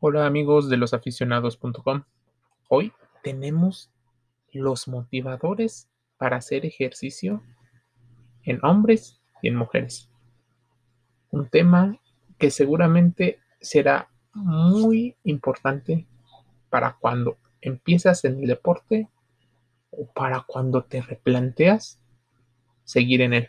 Hola amigos de losaficionados.com. Hoy tenemos los motivadores para hacer ejercicio en hombres y en mujeres. Un tema que seguramente será muy importante para cuando empiezas en el deporte o para cuando te replanteas seguir en él.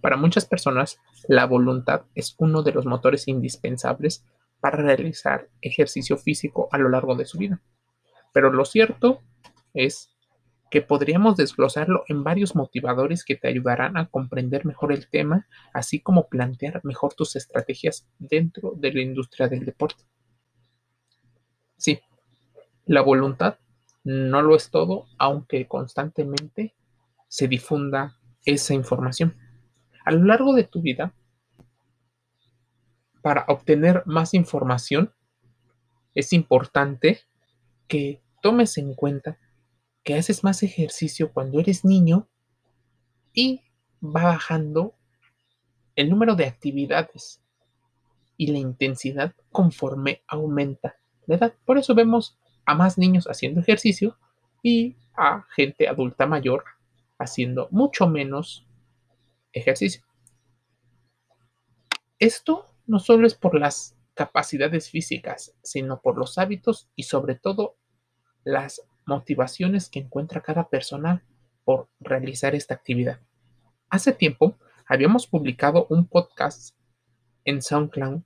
Para muchas personas, la voluntad es uno de los motores indispensables para realizar ejercicio físico a lo largo de su vida. Pero lo cierto es que podríamos desglosarlo en varios motivadores que te ayudarán a comprender mejor el tema, así como plantear mejor tus estrategias dentro de la industria del deporte. Sí, la voluntad no lo es todo, aunque constantemente se difunda esa información. A lo largo de tu vida, para obtener más información, es importante que tomes en cuenta que haces más ejercicio cuando eres niño y va bajando el número de actividades y la intensidad conforme aumenta la edad. Por eso vemos a más niños haciendo ejercicio y a gente adulta mayor haciendo mucho menos ejercicio. Esto no solo es por las capacidades físicas, sino por los hábitos y sobre todo las motivaciones que encuentra cada persona por realizar esta actividad. Hace tiempo habíamos publicado un podcast en SoundCloud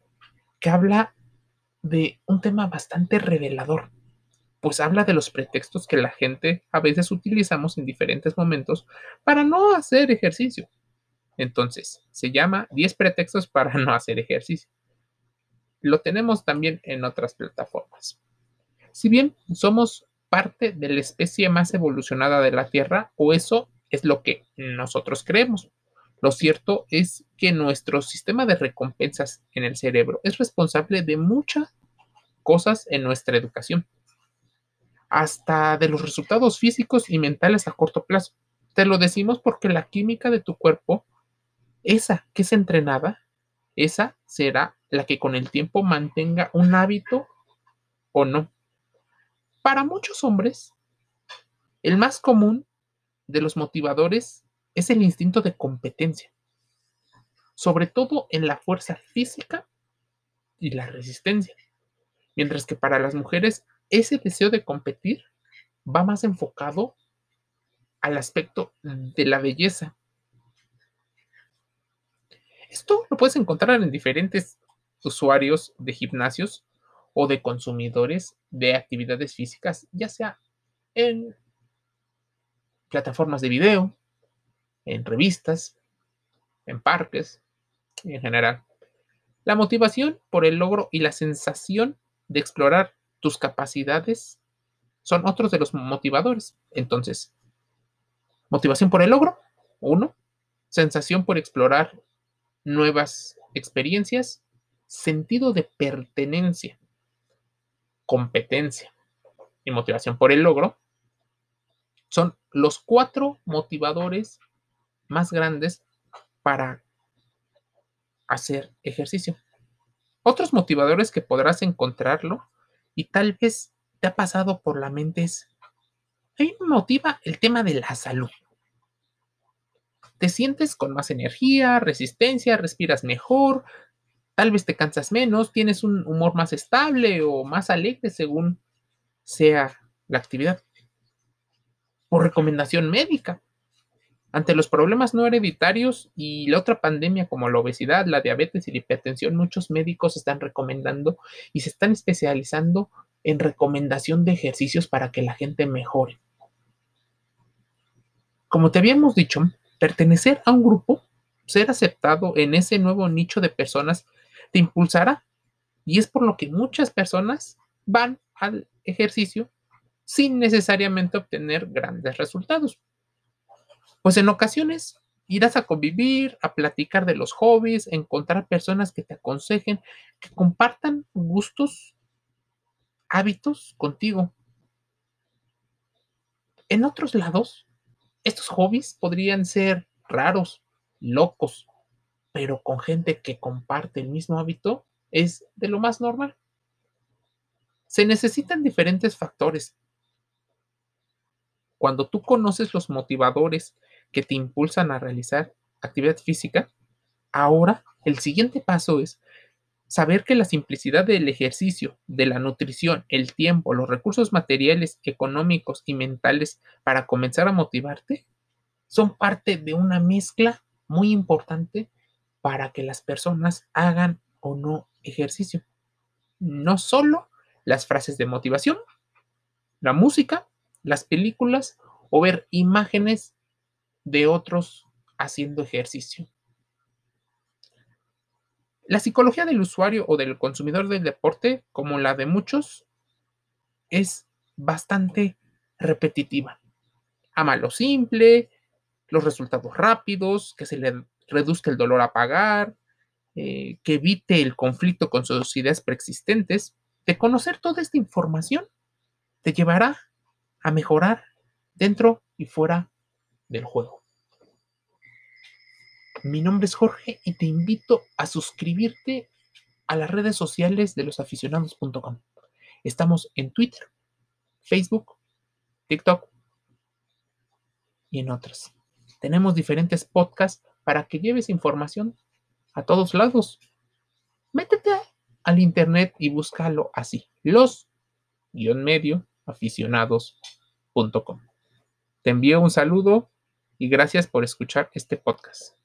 que habla de un tema bastante revelador, pues habla de los pretextos que la gente a veces utilizamos en diferentes momentos para no hacer ejercicio. Entonces, se llama 10 pretextos para no hacer ejercicio. Lo tenemos también en otras plataformas. Si bien somos parte de la especie más evolucionada de la Tierra, o eso es lo que nosotros creemos, lo cierto es que nuestro sistema de recompensas en el cerebro es responsable de muchas cosas en nuestra educación, hasta de los resultados físicos y mentales a corto plazo. Te lo decimos porque la química de tu cuerpo esa que es entrenada, esa será la que con el tiempo mantenga un hábito o no. Para muchos hombres, el más común de los motivadores es el instinto de competencia, sobre todo en la fuerza física y la resistencia, mientras que para las mujeres ese deseo de competir va más enfocado al aspecto de la belleza esto lo puedes encontrar en diferentes usuarios de gimnasios o de consumidores de actividades físicas, ya sea en plataformas de video, en revistas, en parques, en general. La motivación por el logro y la sensación de explorar tus capacidades son otros de los motivadores. Entonces, motivación por el logro, uno. Sensación por explorar nuevas experiencias, sentido de pertenencia, competencia y motivación por el logro, son los cuatro motivadores más grandes para hacer ejercicio. Otros motivadores que podrás encontrarlo y tal vez te ha pasado por la mente es, a mí me motiva el tema de la salud te sientes con más energía, resistencia, respiras mejor, tal vez te cansas menos, tienes un humor más estable o más alegre según sea la actividad. Por recomendación médica. Ante los problemas no hereditarios y la otra pandemia como la obesidad, la diabetes y la hipertensión, muchos médicos están recomendando y se están especializando en recomendación de ejercicios para que la gente mejore. Como te habíamos dicho, pertenecer a un grupo, ser aceptado en ese nuevo nicho de personas, te impulsará. Y es por lo que muchas personas van al ejercicio sin necesariamente obtener grandes resultados. Pues en ocasiones irás a convivir, a platicar de los hobbies, encontrar personas que te aconsejen, que compartan gustos, hábitos contigo. En otros lados, estos hobbies podrían ser raros, locos, pero con gente que comparte el mismo hábito es de lo más normal. Se necesitan diferentes factores. Cuando tú conoces los motivadores que te impulsan a realizar actividad física, ahora el siguiente paso es saber que la simplicidad del ejercicio, de la nutrición, el tiempo, los recursos materiales, económicos y mentales para comenzar a motivarte son parte de una mezcla muy importante para que las personas hagan o no ejercicio. No solo las frases de motivación, la música, las películas o ver imágenes de otros haciendo ejercicio. La psicología del usuario o del consumidor del deporte, como la de muchos, es bastante repetitiva. Ama lo simple, los resultados rápidos, que se le reduzca el dolor a pagar, eh, que evite el conflicto con sus ideas preexistentes. De conocer toda esta información te llevará a mejorar dentro y fuera del juego. Mi nombre es Jorge y te invito a suscribirte a las redes sociales de losaficionados.com. Estamos en Twitter, Facebook, TikTok y en otras. Tenemos diferentes podcasts para que lleves información a todos lados. Métete al internet y búscalo así, los-medio aficionados.com. Te envío un saludo y gracias por escuchar este podcast.